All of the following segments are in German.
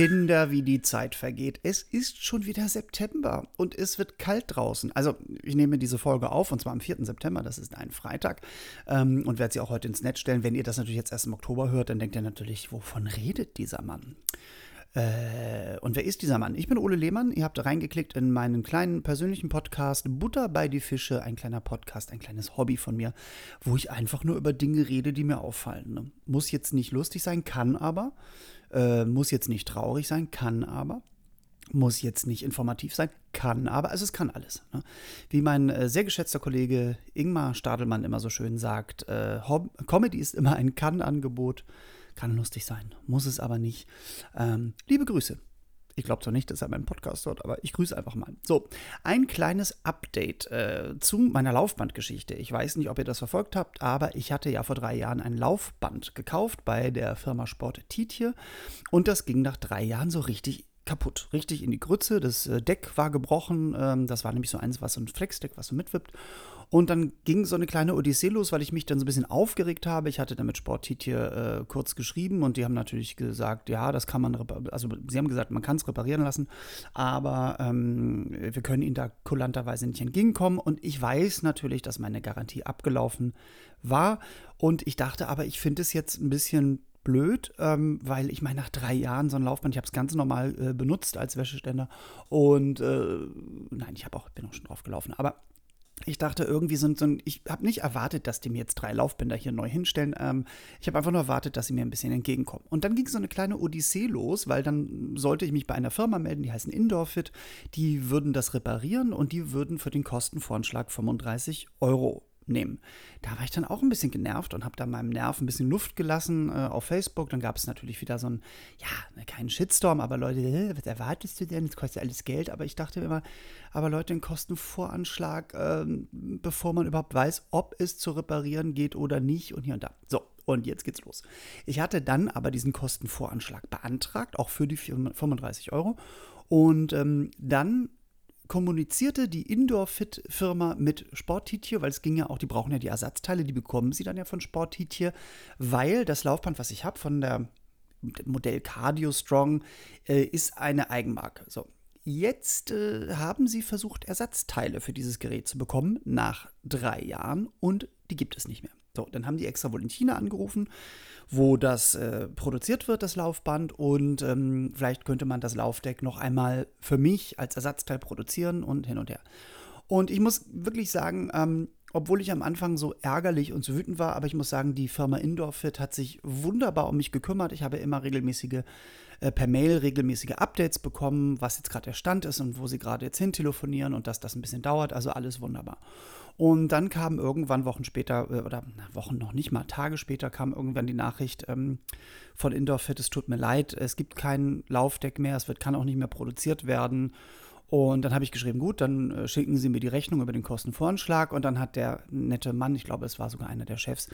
Kinder, wie die Zeit vergeht. Es ist schon wieder September und es wird kalt draußen. Also, ich nehme diese Folge auf und zwar am 4. September, das ist ein Freitag ähm, und werde sie auch heute ins Netz stellen. Wenn ihr das natürlich jetzt erst im Oktober hört, dann denkt ihr natürlich, wovon redet dieser Mann? Äh, und wer ist dieser Mann? Ich bin Ole Lehmann. Ihr habt reingeklickt in meinen kleinen persönlichen Podcast Butter bei die Fische. Ein kleiner Podcast, ein kleines Hobby von mir, wo ich einfach nur über Dinge rede, die mir auffallen. Ne? Muss jetzt nicht lustig sein, kann aber. Äh, muss jetzt nicht traurig sein, kann aber. Muss jetzt nicht informativ sein, kann aber. Also es kann alles. Ne? Wie mein äh, sehr geschätzter Kollege Ingmar Stadelmann immer so schön sagt, äh, Comedy ist immer ein Kann-Angebot. Kann lustig sein, muss es aber nicht. Ähm, liebe Grüße. Ich glaube zwar nicht, dass er meinen Podcast hört, aber ich grüße einfach mal. So, ein kleines Update äh, zu meiner Laufbandgeschichte. Ich weiß nicht, ob ihr das verfolgt habt, aber ich hatte ja vor drei Jahren ein Laufband gekauft bei der Firma Sport Tietje und das ging nach drei Jahren so richtig kaputt, richtig in die Grütze. Das äh, Deck war gebrochen. Ähm, das war nämlich so eins, was so ein Flexdeck, was so mitwippt. Und dann ging so eine kleine Odyssee los, weil ich mich dann so ein bisschen aufgeregt habe. Ich hatte damit Sportit hier äh, kurz geschrieben und die haben natürlich gesagt, ja, das kann man, also sie haben gesagt, man kann es reparieren lassen, aber ähm, wir können ihnen da kulanterweise nicht entgegenkommen. Und ich weiß natürlich, dass meine Garantie abgelaufen war. Und ich dachte aber, ich finde es jetzt ein bisschen blöd, ähm, weil ich meine, nach drei Jahren so ein Laufband, ich habe es ganz normal äh, benutzt als Wäscheständer und äh, nein, ich habe auch, bin auch schon drauf gelaufen, aber ich dachte irgendwie so, so ich habe nicht erwartet, dass die mir jetzt drei Laufbänder hier neu hinstellen. Ähm, ich habe einfach nur erwartet, dass sie mir ein bisschen entgegenkommen. Und dann ging so eine kleine Odyssee los, weil dann sollte ich mich bei einer Firma melden, die heißen Indoorfit. Die würden das reparieren und die würden für den Kostenvoranschlag 35 Euro nehmen. Da war ich dann auch ein bisschen genervt und habe da meinem Nerv ein bisschen Luft gelassen äh, auf Facebook. Dann gab es natürlich wieder so ein, ja, ne, keinen Shitstorm, aber Leute, was erwartest du denn? Das kostet alles Geld. Aber ich dachte immer, aber Leute, einen Kostenvoranschlag, äh, bevor man überhaupt weiß, ob es zu reparieren geht oder nicht und hier und da. So, und jetzt geht's los. Ich hatte dann aber diesen Kostenvoranschlag beantragt, auch für die 35 Euro. Und ähm, dann kommunizierte die Indoor-Fit-Firma mit Sporttietje, weil es ging ja auch, die brauchen ja die Ersatzteile, die bekommen sie dann ja von Sporttietje, weil das Laufband, was ich habe von der Modell Cardio Strong, äh, ist eine Eigenmarke. So. Jetzt äh, haben sie versucht, Ersatzteile für dieses Gerät zu bekommen, nach drei Jahren, und die gibt es nicht mehr. So, dann haben die extra wohl in China angerufen, wo das äh, produziert wird, das Laufband. Und ähm, vielleicht könnte man das Laufdeck noch einmal für mich als Ersatzteil produzieren und hin und her. Und ich muss wirklich sagen, ähm, obwohl ich am Anfang so ärgerlich und so wütend war, aber ich muss sagen, die Firma Indoorfit hat sich wunderbar um mich gekümmert. Ich habe immer regelmäßige, äh, per Mail regelmäßige Updates bekommen, was jetzt gerade der Stand ist und wo sie gerade jetzt hin telefonieren und dass das ein bisschen dauert. Also alles wunderbar. Und dann kam irgendwann Wochen später, äh, oder Wochen noch nicht mal, Tage später kam irgendwann die Nachricht ähm, von Indoorfit, es tut mir leid, es gibt kein Laufdeck mehr, es wird, kann auch nicht mehr produziert werden. Und dann habe ich geschrieben, gut, dann äh, schicken Sie mir die Rechnung über den Kostenvoranschlag. Und dann hat der nette Mann, ich glaube, es war sogar einer der Chefs,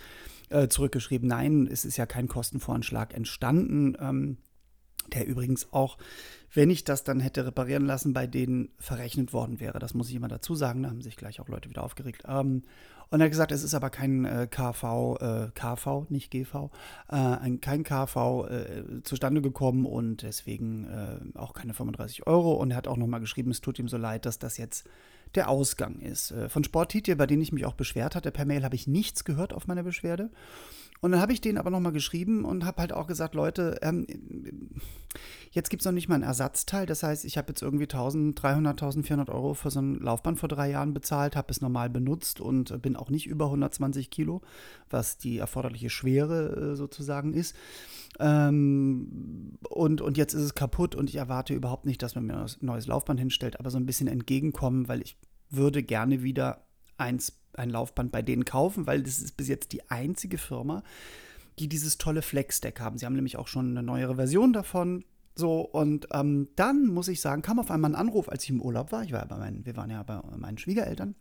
äh, zurückgeschrieben, nein, es ist ja kein Kostenvoranschlag entstanden. Ähm, der übrigens auch, wenn ich das dann hätte reparieren lassen, bei denen verrechnet worden wäre. Das muss ich immer dazu sagen, da haben sich gleich auch Leute wieder aufgeregt. Ähm, und er hat gesagt, es ist aber kein äh, KV, äh, KV, nicht GV, äh, ein, kein KV äh, zustande gekommen und deswegen äh, auch keine 35 Euro. Und er hat auch nochmal geschrieben, es tut ihm so leid, dass das jetzt der Ausgang ist. Äh, von Sporttitel, bei denen ich mich auch beschwert hatte, per Mail habe ich nichts gehört auf meine Beschwerde. Und dann habe ich denen aber nochmal geschrieben und habe halt auch gesagt, Leute, ähm, jetzt gibt es noch nicht mal ein Ersatzteil. Das heißt, ich habe jetzt irgendwie 1300, 1400 Euro für so ein Laufband vor drei Jahren bezahlt, habe es normal benutzt und bin auch nicht über 120 Kilo, was die erforderliche Schwere äh, sozusagen ist. Ähm, und, und jetzt ist es kaputt und ich erwarte überhaupt nicht, dass man mir ein neues Laufband hinstellt, aber so ein bisschen entgegenkommen, weil ich würde gerne wieder eins ein Laufband bei denen kaufen, weil das ist bis jetzt die einzige Firma, die dieses tolle Flex-Deck haben. Sie haben nämlich auch schon eine neuere Version davon. So, und ähm, dann muss ich sagen, kam auf einmal ein Anruf, als ich im Urlaub war. Ich war bei meinen, wir waren ja bei meinen Schwiegereltern.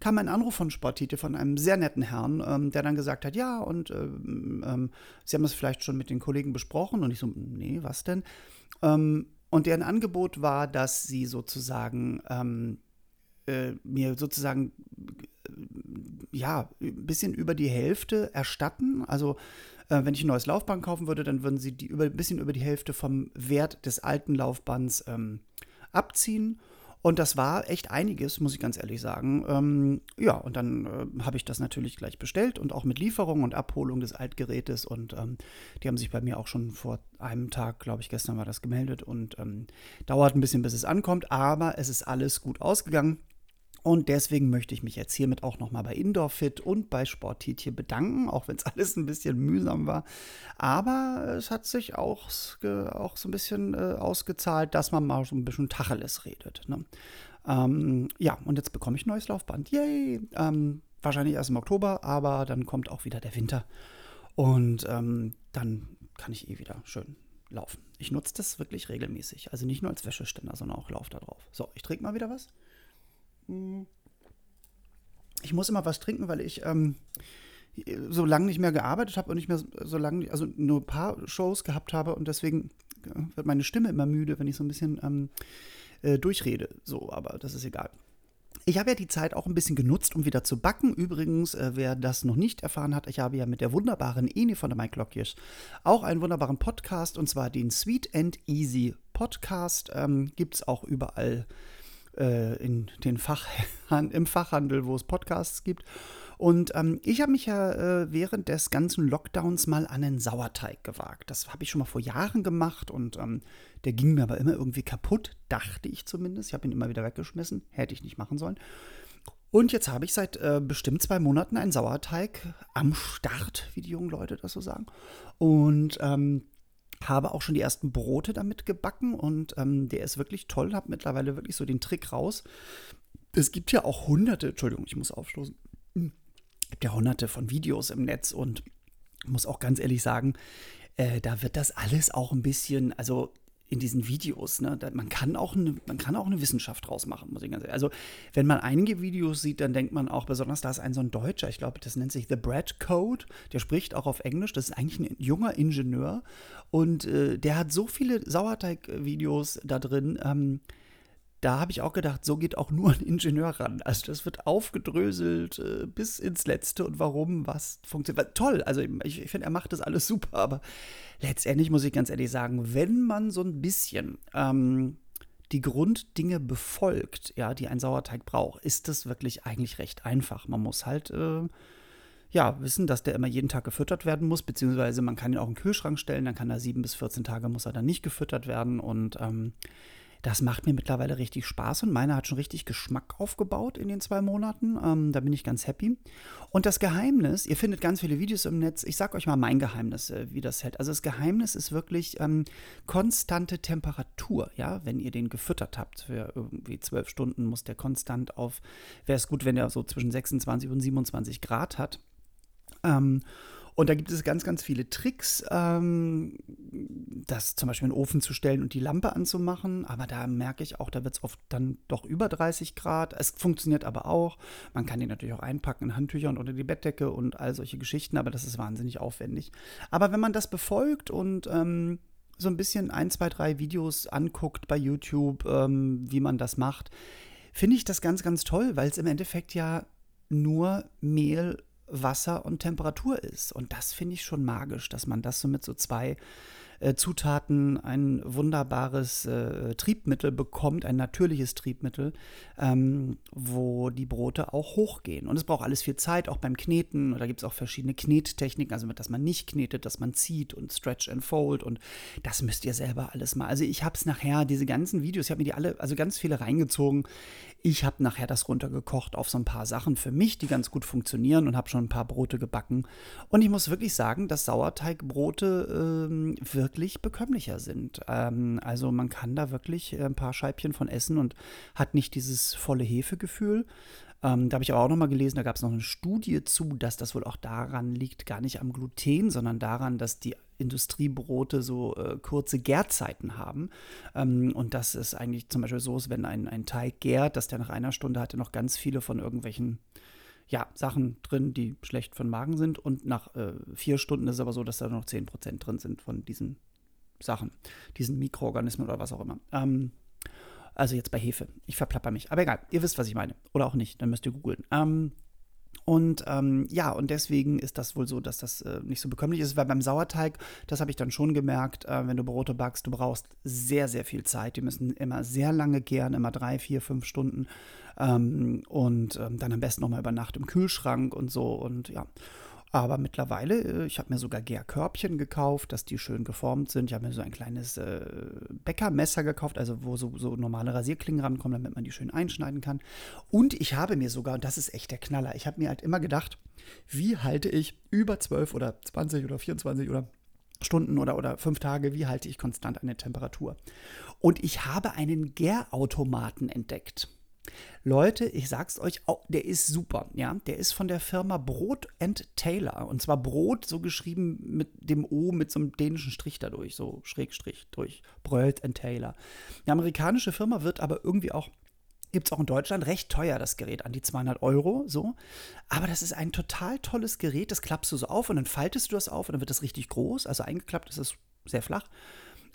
Kam ein Anruf von Sportite von einem sehr netten Herrn, ähm, der dann gesagt hat, ja, und ähm, ähm, Sie haben das vielleicht schon mit den Kollegen besprochen. Und ich so, nee, was denn? Ähm, und deren Angebot war, dass sie sozusagen ähm, äh, mir sozusagen äh, ja, ein bisschen über die Hälfte erstatten. Also Äh, wenn ich ein neues Laufband kaufen würde, dann würden sie die über, ein bisschen über die Hälfte vom Wert des alten Laufbands ähm, abziehen. Und das war echt einiges, muss ich ganz ehrlich sagen. Ähm, ja, und dann äh, habe ich das natürlich gleich bestellt und auch mit Lieferung und Abholung des Altgerätes. Und ähm, die haben sich bei mir auch schon vor einem Tag, glaube ich, gestern war das gemeldet. Und ähm, dauert ein bisschen, bis es ankommt. Aber es ist alles gut ausgegangen. Und deswegen möchte ich mich jetzt hiermit auch nochmal bei Indoorfit und bei Sporttietje bedanken, auch wenn es alles ein bisschen mühsam war. Aber es hat sich auch, auch so ein bisschen äh, ausgezahlt, dass man mal so ein bisschen Tacheles redet. Ne? Ähm, ja, und jetzt bekomme ich ein neues Laufband. Yay! Ähm, wahrscheinlich erst im Oktober, aber dann kommt auch wieder der Winter. Und ähm, dann kann ich eh wieder schön laufen. Ich nutze das wirklich regelmäßig. Also nicht nur als Wäscheständer, sondern auch Lauf da drauf. So, ich trinke mal wieder was. Ich muss immer was trinken, weil ich ähm, so lange nicht mehr gearbeitet habe und nicht mehr so lange, also nur ein paar Shows gehabt habe und deswegen äh, wird meine Stimme immer müde, wenn ich so ein bisschen ähm, äh, durchrede. So, aber das ist egal. Ich habe ja die Zeit auch ein bisschen genutzt, um wieder zu backen. Übrigens, äh, wer das noch nicht erfahren hat, ich habe ja mit der wunderbaren Eni von der Mike Lockjes auch einen wunderbaren Podcast und zwar den Sweet and Easy Podcast. Ähm, Gibt es auch überall äh, in den Fach, im Fachhandel, wo es Podcasts gibt. Und ähm, ich habe mich ja äh, während des ganzen Lockdowns mal an einen Sauerteig gewagt. Das habe ich schon mal vor Jahren gemacht und ähm, der ging mir aber immer irgendwie kaputt, dachte ich zumindest. Ich habe ihn immer wieder weggeschmissen, hätte ich nicht machen sollen. Und jetzt habe ich seit äh, bestimmt zwei Monaten einen Sauerteig am Start, wie die jungen Leute das so sagen. Und ähm, habe auch schon die ersten Brote damit gebacken und ähm, der ist wirklich toll, habe mittlerweile wirklich so den Trick raus. Es gibt ja auch hunderte, Entschuldigung, ich muss aufstoßen. Es gibt ja hunderte von Videos im Netz und muss auch ganz ehrlich sagen, äh, da wird das alles auch ein bisschen, also in diesen Videos, ne, man kann auch eine, man kann auch eine Wissenschaft draus machen, muss ich ganz ehrlich. Also, wenn man einige Videos sieht, dann denkt man auch, besonders da ist ein so ein Deutscher, ich glaube, das nennt sich The Bread Code, der spricht auch auf Englisch, das ist eigentlich ein junger Ingenieur und äh, der hat so viele Sauerteig-Videos da drin, ähm, da habe ich auch gedacht, so geht auch nur ein Ingenieur ran. Also das wird aufgedröselt äh, bis ins Letzte und warum, was funktioniert. Toll, also ich, ich finde, er macht das alles super, aber letztendlich muss ich ganz ehrlich sagen, wenn man so ein bisschen ähm, die Grunddinge befolgt, ja, die ein Sauerteig braucht, ist das wirklich eigentlich recht einfach. Man muss halt äh, ja, wissen, dass der immer jeden Tag gefüttert werden muss, beziehungsweise man kann ihn auch in den Kühlschrank stellen, dann kann er sieben bis 14 Tage muss er dann nicht gefüttert werden und ähm, das macht mir mittlerweile richtig Spaß und meiner hat schon richtig Geschmack aufgebaut in den zwei Monaten. Ähm, da bin ich ganz happy. Und das Geheimnis, ihr findet ganz viele Videos im Netz. Ich sag euch mal mein Geheimnis, äh, wie das hält. Also das Geheimnis ist wirklich ähm, konstante Temperatur. Ja, wenn ihr den gefüttert habt für irgendwie zwölf Stunden, muss der konstant auf. Wäre es gut, wenn er so zwischen 26 und 27 Grad hat. Ähm, und da gibt es ganz, ganz viele Tricks, ähm, das zum Beispiel in den Ofen zu stellen und die Lampe anzumachen. Aber da merke ich auch, da wird es oft dann doch über 30 Grad. Es funktioniert aber auch. Man kann den natürlich auch einpacken in Handtücher und unter die Bettdecke und all solche Geschichten, aber das ist wahnsinnig aufwendig. Aber wenn man das befolgt und ähm, so ein bisschen ein, zwei, drei Videos anguckt bei YouTube, ähm, wie man das macht, finde ich das ganz, ganz toll, weil es im Endeffekt ja nur Mehl Wasser und Temperatur ist. Und das finde ich schon magisch, dass man das so mit so zwei äh, Zutaten ein wunderbares äh, Triebmittel bekommt, ein natürliches Triebmittel, ähm, wo die Brote auch hochgehen. Und es braucht alles viel Zeit, auch beim Kneten. Da gibt es auch verschiedene Knettechniken, also dass man nicht knetet, dass man zieht und Stretch and Fold. Und das müsst ihr selber alles mal. Also ich habe es nachher, diese ganzen Videos, ich habe mir die alle, also ganz viele reingezogen. Ich habe nachher das runtergekocht auf so ein paar Sachen für mich, die ganz gut funktionieren und habe schon ein paar Brote gebacken. Und ich muss wirklich sagen, dass Sauerteigbrote ähm, wirklich bekömmlicher sind. Ähm, also man kann da wirklich ein paar Scheibchen von essen und hat nicht dieses volle Hefegefühl. Ähm, da habe ich aber auch noch mal gelesen, da gab es noch eine Studie zu, dass das wohl auch daran liegt, gar nicht am Gluten, sondern daran, dass die Industriebrote so äh, kurze Gärzeiten haben. Ähm, und dass es eigentlich zum Beispiel so ist, wenn ein, ein Teig gärt, dass der nach einer Stunde hatte noch ganz viele von irgendwelchen ja, Sachen drin, die schlecht für den Magen sind. Und nach äh, vier Stunden ist es aber so, dass da noch 10% drin sind von diesen Sachen, diesen Mikroorganismen oder was auch immer. Ähm, also jetzt bei Hefe. Ich verplapper mich. Aber egal, ihr wisst, was ich meine. Oder auch nicht, dann müsst ihr googeln. Ähm, Und ähm, ja, und deswegen ist das wohl so, dass das äh, nicht so bekömmlich ist, weil beim Sauerteig, das habe ich dann schon gemerkt, äh, wenn du Brote backst, du brauchst sehr, sehr viel Zeit. Die müssen immer sehr lange gären, immer drei, vier, fünf Stunden. Ähm, und ähm, dann am besten nochmal über Nacht im Kühlschrank und so. Und ja. Aber mittlerweile, äh, ich habe mir sogar Gärkörbchen gekauft, dass die schön geformt sind. Ich habe mir so ein kleines äh, Bäckermesser gekauft, also wo so, so, normale Rasierklingen rankommen, damit man die schön einschneiden kann. Und ich habe mir sogar, und das ist echt der Knaller, ich habe mir halt immer gedacht, wie halte ich über 12 oder 20 oder 24 oder Stunden oder, oder fünf Tage, wie halte ich konstant eine Temperatur? Und ich habe einen Gärautomaten entdeckt. Leute, ich sag's euch, der ist super, ja. Der ist von der Firma Brot and Taylor. Und zwar Brot, so geschrieben mit dem O, mit so einem dänischen Strich dadurch, so Schrägstrich durch. Brot and Taylor. Die amerikanische Firma wird aber irgendwie auch Gibt es auch in Deutschland recht teuer, das Gerät, an die 200 Euro, so. Aber das ist ein total tolles Gerät, das klappst du so auf und dann faltest du das auf und dann wird das richtig groß. Also eingeklappt ist es sehr flach.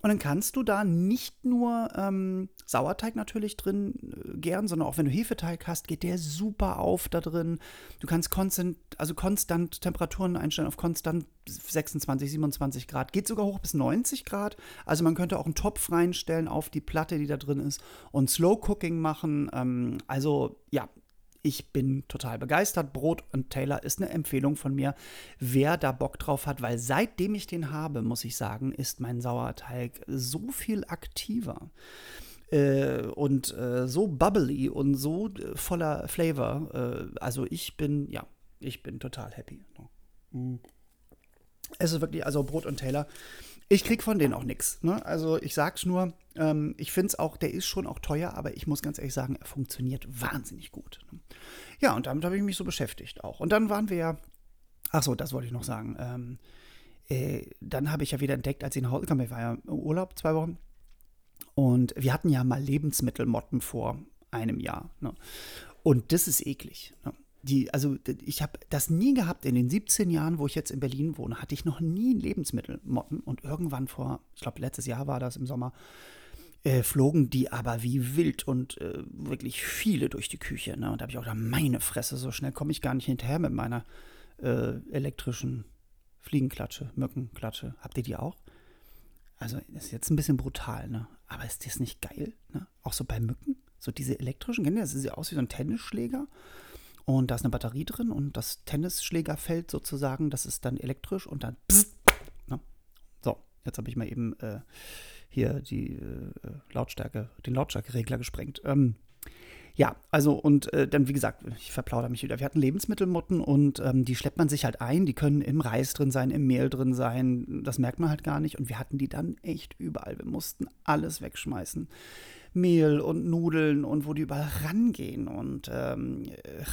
Und dann kannst du da nicht nur ähm, Sauerteig natürlich drin äh, gern, sondern auch wenn du Hefeteig hast, geht der super auf da drin. Du kannst konstant, also konstant Temperaturen einstellen auf konstant 26, 27 Grad. Geht sogar hoch bis 90 Grad. Also man könnte auch einen Topf reinstellen auf die Platte, die da drin ist und Slow Cooking machen. Ähm, also ja, ich bin total begeistert. Brot und Taylor ist eine Empfehlung von mir, wer da Bock drauf hat, weil seitdem ich den habe, muss ich sagen, ist mein Sauerteig so viel aktiver äh, und äh, so bubbly und so äh, voller Flavor. Äh, also ich bin, ja, ich bin total happy. Mhm. Es ist wirklich, also Brot und Taylor ich krieg von denen auch nichts. Ne? Also ich sag's nur, ähm, ich finde es auch, der ist schon auch teuer, aber ich muss ganz ehrlich sagen, er funktioniert wahnsinnig gut. Ne? Ja, und damit habe ich mich so beschäftigt auch. Und dann waren wir ja, ach so, das wollte ich noch sagen. Ähm, äh, dann habe ich ja wieder entdeckt, als ich nach Hause kam, ich war ja im Urlaub zwei Wochen. Und wir hatten ja mal Lebensmittelmotten vor einem Jahr. Ne? Und das ist eklig. Die, also ich habe das nie gehabt in den 17 Jahren, wo ich jetzt in Berlin wohne, hatte ich noch nie Lebensmittelmotten und irgendwann vor, ich glaube letztes Jahr war das im Sommer, äh, flogen die aber wie wild und äh, wirklich viele durch die Küche. Ne? Und da habe ich auch gedacht, meine Fresse, so schnell komme ich gar nicht hinterher mit meiner äh, elektrischen Fliegenklatsche, Mückenklatsche. Habt ihr die auch? Also das ist jetzt ein bisschen brutal, ne? Aber ist das nicht geil? Ne? Auch so bei Mücken? So diese elektrischen, kennt ihr das? Sieht aus wie so ein Tennisschläger. Und da ist eine Batterie drin und das Tennisschlägerfeld sozusagen, das ist dann elektrisch und dann. Pssst, ne? So, jetzt habe ich mal eben äh, hier die äh, Lautstärke, den Lautstärkeregler gesprengt. Ähm, ja, also und äh, dann, wie gesagt, ich verplaudere mich wieder. Wir hatten Lebensmittelmotten und ähm, die schleppt man sich halt ein. Die können im Reis drin sein, im Mehl drin sein. Das merkt man halt gar nicht. Und wir hatten die dann echt überall. Wir mussten alles wegschmeißen. Mehl und Nudeln und wo die überall rangehen und ähm,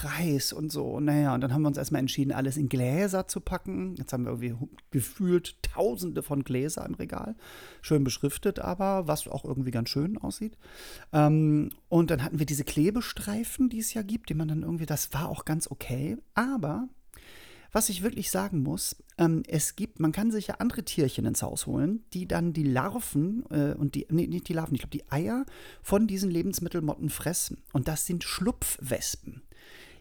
Reis und so. Naja, und dann haben wir uns erstmal entschieden, alles in Gläser zu packen. Jetzt haben wir irgendwie gefühlt tausende von Gläser im Regal. Schön beschriftet, aber was auch irgendwie ganz schön aussieht. Ähm, und dann hatten wir diese Klebestreifen, die es ja gibt, die man dann irgendwie, das war auch ganz okay. Aber was ich wirklich sagen muss, ähm, es gibt, man kann sich ja andere Tierchen ins Haus holen, die dann die Larven äh, und die, nee, nicht die Larven, ich glaube die Eier von diesen Lebensmittelmotten fressen. Und das sind Schlupfwespen.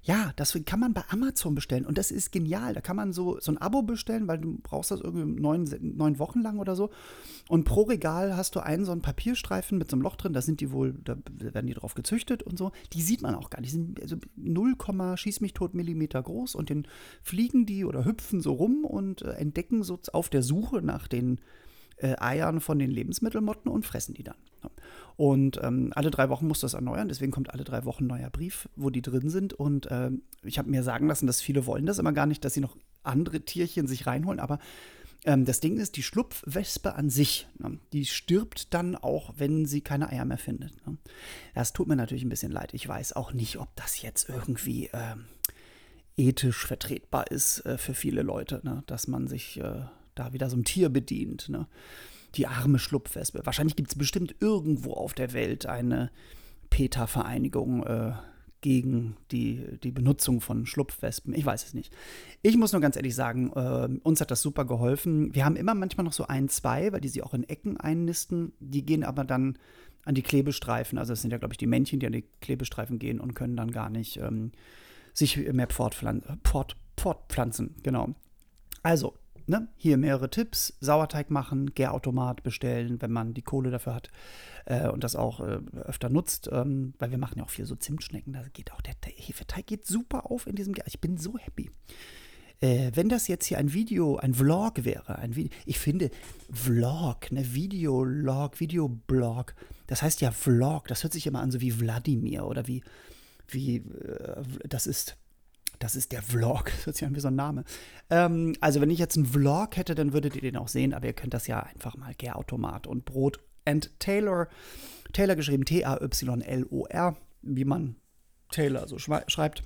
Ja, das kann man bei Amazon bestellen und das ist genial. Da kann man so, so ein Abo bestellen, weil du brauchst das irgendwie neun, neun Wochen lang oder so. Und pro Regal hast du einen so einen Papierstreifen mit so einem Loch drin. Da sind die wohl, da werden die drauf gezüchtet und so. Die sieht man auch gar nicht. Die sind also 0, schieß mich tot Millimeter groß und dann fliegen die oder hüpfen so rum und äh, entdecken so auf der Suche nach den äh, Eiern von den Lebensmittelmotten und fressen die dann. Und ähm, alle drei Wochen musst du das erneuern, deswegen kommt alle drei Wochen ein neuer Brief, wo die drin sind. Und ähm, ich habe mir sagen lassen, dass viele wollen das immer gar nicht, dass sie noch andere Tierchen sich reinholen, aber ähm, das Ding ist, die Schlupfwespe an sich, ne, die stirbt dann auch, wenn sie keine Eier mehr findet. Ne. Das tut mir natürlich ein bisschen leid. Ich weiß auch nicht, ob das jetzt irgendwie äh, ethisch vertretbar ist äh, für viele Leute, ne, dass man sich äh, da wieder so ein Tier bedient. Ne die arme Schlupfwespe. Wahrscheinlich gibt es bestimmt irgendwo auf der Welt eine PETA-Vereinigung äh, gegen die, die Benutzung von Schlupfwespen. Ich weiß es nicht. Ich muss nur ganz ehrlich sagen, äh, uns hat das super geholfen. Wir haben immer manchmal noch so ein, zwei, weil die sie auch in Ecken einnisten. Die gehen aber dann an die Klebestreifen. Also das sind ja, glaube ich, die Männchen, die an die Klebestreifen gehen und können dann gar nicht ähm, sich mehr fortpflanzen. Fort, fortpflanzen. Genau. Also, ne, hier mehrere Tipps. Sauerteig machen, Gärautomat bestellen, wenn man die Kohle dafür hat äh, und das auch äh, öfter nutzt, ähm, weil wir machen ja auch viel so Zimtschnecken. Da geht auch der, der Hefeteig geht super auf in diesem Gär. Ich bin so happy. Äh, wenn das jetzt hier ein Video, ein Vlog wäre, ein Video, ich finde Vlog, ne, Videolog, Videoblog, das heißt ja Vlog, das hört sich immer an so wie Wladimir oder wie, wie, äh, das ist, das ist der Vlog, das hört sich an wie so ein Name. Ähm, also wenn ich jetzt einen Vlog hätte, dann würdet ihr den auch sehen, aber ihr könnt das ja einfach mal Gärautomat und Brot and Taylor, Taylor geschrieben T-A-Y-L-O-R, wie man Taylor so schreibt.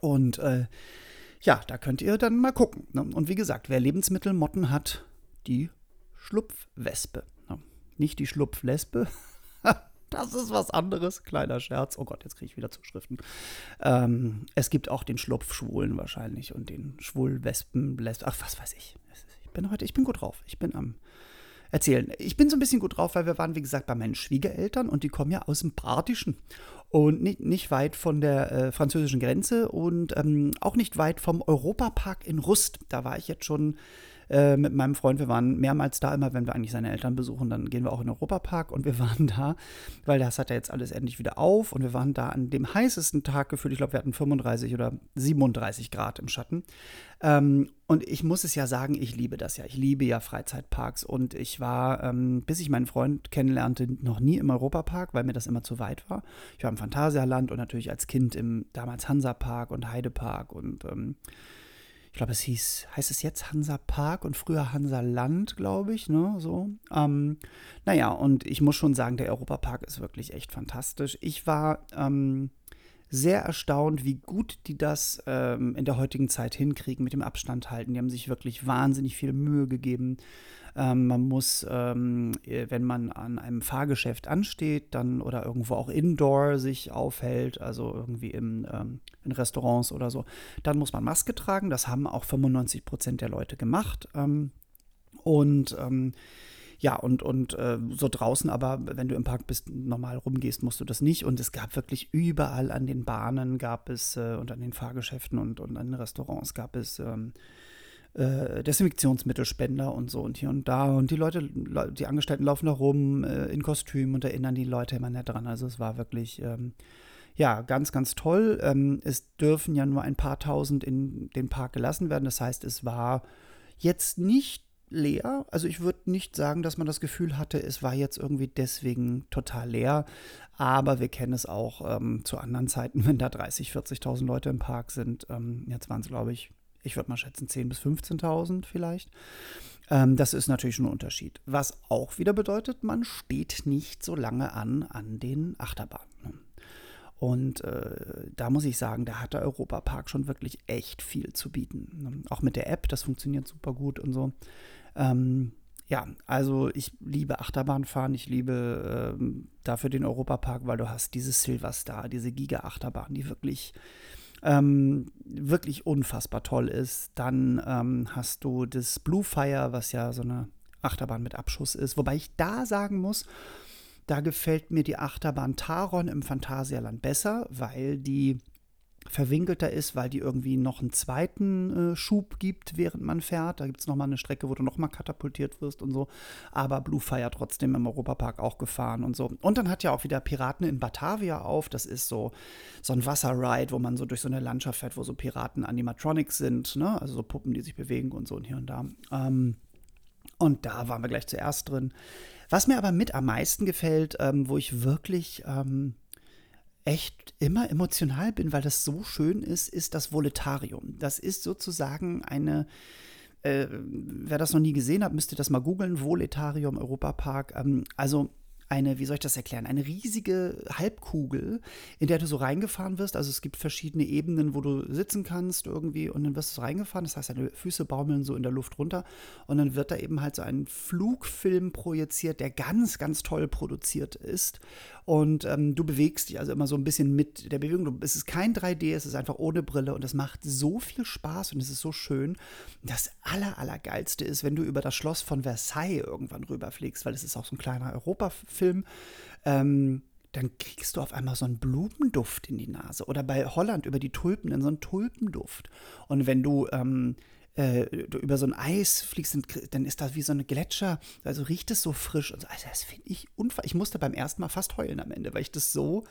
Und äh, ja, da könnt ihr dann mal gucken. Ne? Und wie gesagt, wer Lebensmittelmotten hat, die Schlupfwespe. Ne? Nicht die Schlupflespe. das ist was anderes. Kleiner Scherz. Oh Gott, jetzt kriege ich wieder Zuschriften. Ähm, es gibt auch den Schlupfschwulen wahrscheinlich und den Schwulwespen. Ach, was weiß ich. Ich bin heute, ich bin gut drauf. Ich bin am erzählen. Ich bin so ein bisschen gut drauf, weil wir waren, wie gesagt, bei meinen Schwiegereltern und die kommen ja aus dem Badischen und nicht, nicht weit von der äh, französischen Grenze und ähm, auch nicht weit vom Europapark in Rust. Da war ich jetzt schon äh, mit meinem Freund. Wir waren mehrmals da, immer wenn wir eigentlich seine Eltern besuchen, dann gehen wir auch in den Europapark und wir waren da, weil das hat ja jetzt alles endlich wieder auf und wir waren da an dem heißesten Tag gefühlt. Ich glaube, wir hatten 35 oder 37 Grad im Schatten. Ähm, und ich muss es ja sagen, ich liebe das ja. Ich liebe ja Freizeitparks und ich war, ähm, bis ich meinen Freund kennenlernte, noch nie im Europapark, weil mir das immer zu weit war. Ich war im Phantasialand und natürlich als Kind im damals Hansapark und Heidepark und ähm, ich glaube, es hieß, heißt es jetzt Hansa Park und früher Hansa Land, glaube ich, ne, so. Ähm, naja, und ich muss schon sagen, der Europapark ist wirklich echt fantastisch. Ich war ähm, sehr erstaunt, wie gut die das ähm, in der heutigen Zeit hinkriegen mit dem Abstand halten. Die haben sich wirklich wahnsinnig viel Mühe gegeben. Ähm, man muss, ähm, äh, wenn man an einem Fahrgeschäft ansteht, dann oder irgendwo auch indoor sich aufhält, also irgendwie im, ähm, in Restaurants oder so, dann muss man Maske tragen. Das haben auch 95 Prozent der Leute gemacht. Ähm, und ähm, ja, und, und äh, so draußen, aber wenn du im Park bist, normal rumgehst, musst du das nicht. Und es gab wirklich überall an den Bahnen gab es äh, und an den Fahrgeschäften und, und an den Restaurants gab es ähm, äh, Desinfektionsmittelspender und so und hier und da. Und die Leute, die Angestellten laufen da rum äh, in Kostümen und erinnern die Leute immer nicht dran. Also es war wirklich, ähm, ja, ganz, ganz toll. Ähm, es dürfen ja nur ein paar tausend in den Park gelassen werden. Das heißt, es war jetzt nicht leer. Also ich würde nicht sagen, dass man das Gefühl hatte, es war jetzt irgendwie deswegen total leer. Aber wir kennen es auch ähm, zu anderen Zeiten, wenn da 30, 40.000 Leute im Park sind. Ähm, jetzt waren es, glaube ich, ich würde mal schätzen 10.000 bis 15.000 vielleicht. Ähm, das ist natürlich schon ein Unterschied. Was auch wieder bedeutet, man steht nicht so lange an an den Achterbahnen. Ne? Und äh, da muss ich sagen, da hat der Europapark schon wirklich echt viel zu bieten. Ne? Auch mit der App, das funktioniert super gut und so. Ähm, ja, also ich liebe Achterbahnfahren, ich liebe ähm, dafür den Europapark, weil du hast diese Silverstar, diese Giga-Achterbahn, die wirklich ähm, wirklich unfassbar toll ist. Dann ähm, hast du das Blue Fire, was ja so eine Achterbahn mit Abschuss ist. Wobei ich da sagen muss, da gefällt mir die Achterbahn Taron im Phantasialand besser, weil die verwinkelter ist, weil die irgendwie noch einen zweiten äh, Schub gibt, während man fährt. Da gibt es nochmal eine Strecke, wo du nochmal katapultiert wirst und so. Aber Blue Fire trotzdem im Europapark auch gefahren und so. Und dann hat ja auch wieder Piraten in Batavia auf. Das ist so, so ein Wasserride, wo man so durch so eine Landschaft fährt, wo so Piraten-Animatronics sind, ne? Also so Puppen, die sich bewegen und so und hier und da. Ähm, und da waren wir gleich zuerst drin. Was mir aber mit am meisten gefällt, ähm, wo ich wirklich ähm, echt immer emotional bin, weil das so schön ist, ist das Voletarium. Das ist sozusagen eine, äh, wer das noch nie gesehen hat, müsste das mal googeln, Voletarium Europapark. Ähm, also eine, wie soll ich das erklären, eine riesige Halbkugel, in der du so reingefahren wirst. Also es gibt verschiedene Ebenen, wo du sitzen kannst irgendwie und dann wirst du reingefahren. Das heißt, deine Füße baumeln so in der Luft runter und dann wird da eben halt so ein Flugfilm projiziert, der ganz, ganz toll produziert ist. Und ähm, du bewegst dich also immer so ein bisschen mit der Bewegung. Es ist kein 3D, es ist einfach ohne Brille und es macht so viel Spaß und es ist so schön. Das aller, allergeilste ist, wenn du über das Schloss von Versailles irgendwann rüberfliegst, weil es ist auch so ein kleiner Europafilm. Ähm, dann kriegst du auf einmal so einen Blumenduft in die Nase. Oder bei Holland über die Tulpen dann so einen Tulpenduft. Und wenn du ähm, äh, über so ein Eis fliegst, dann ist das wie so eine Gletscher, also riecht es so frisch. Also, also das finde ich unfassbar. Ich musste beim ersten Mal fast heulen am Ende, weil ich das so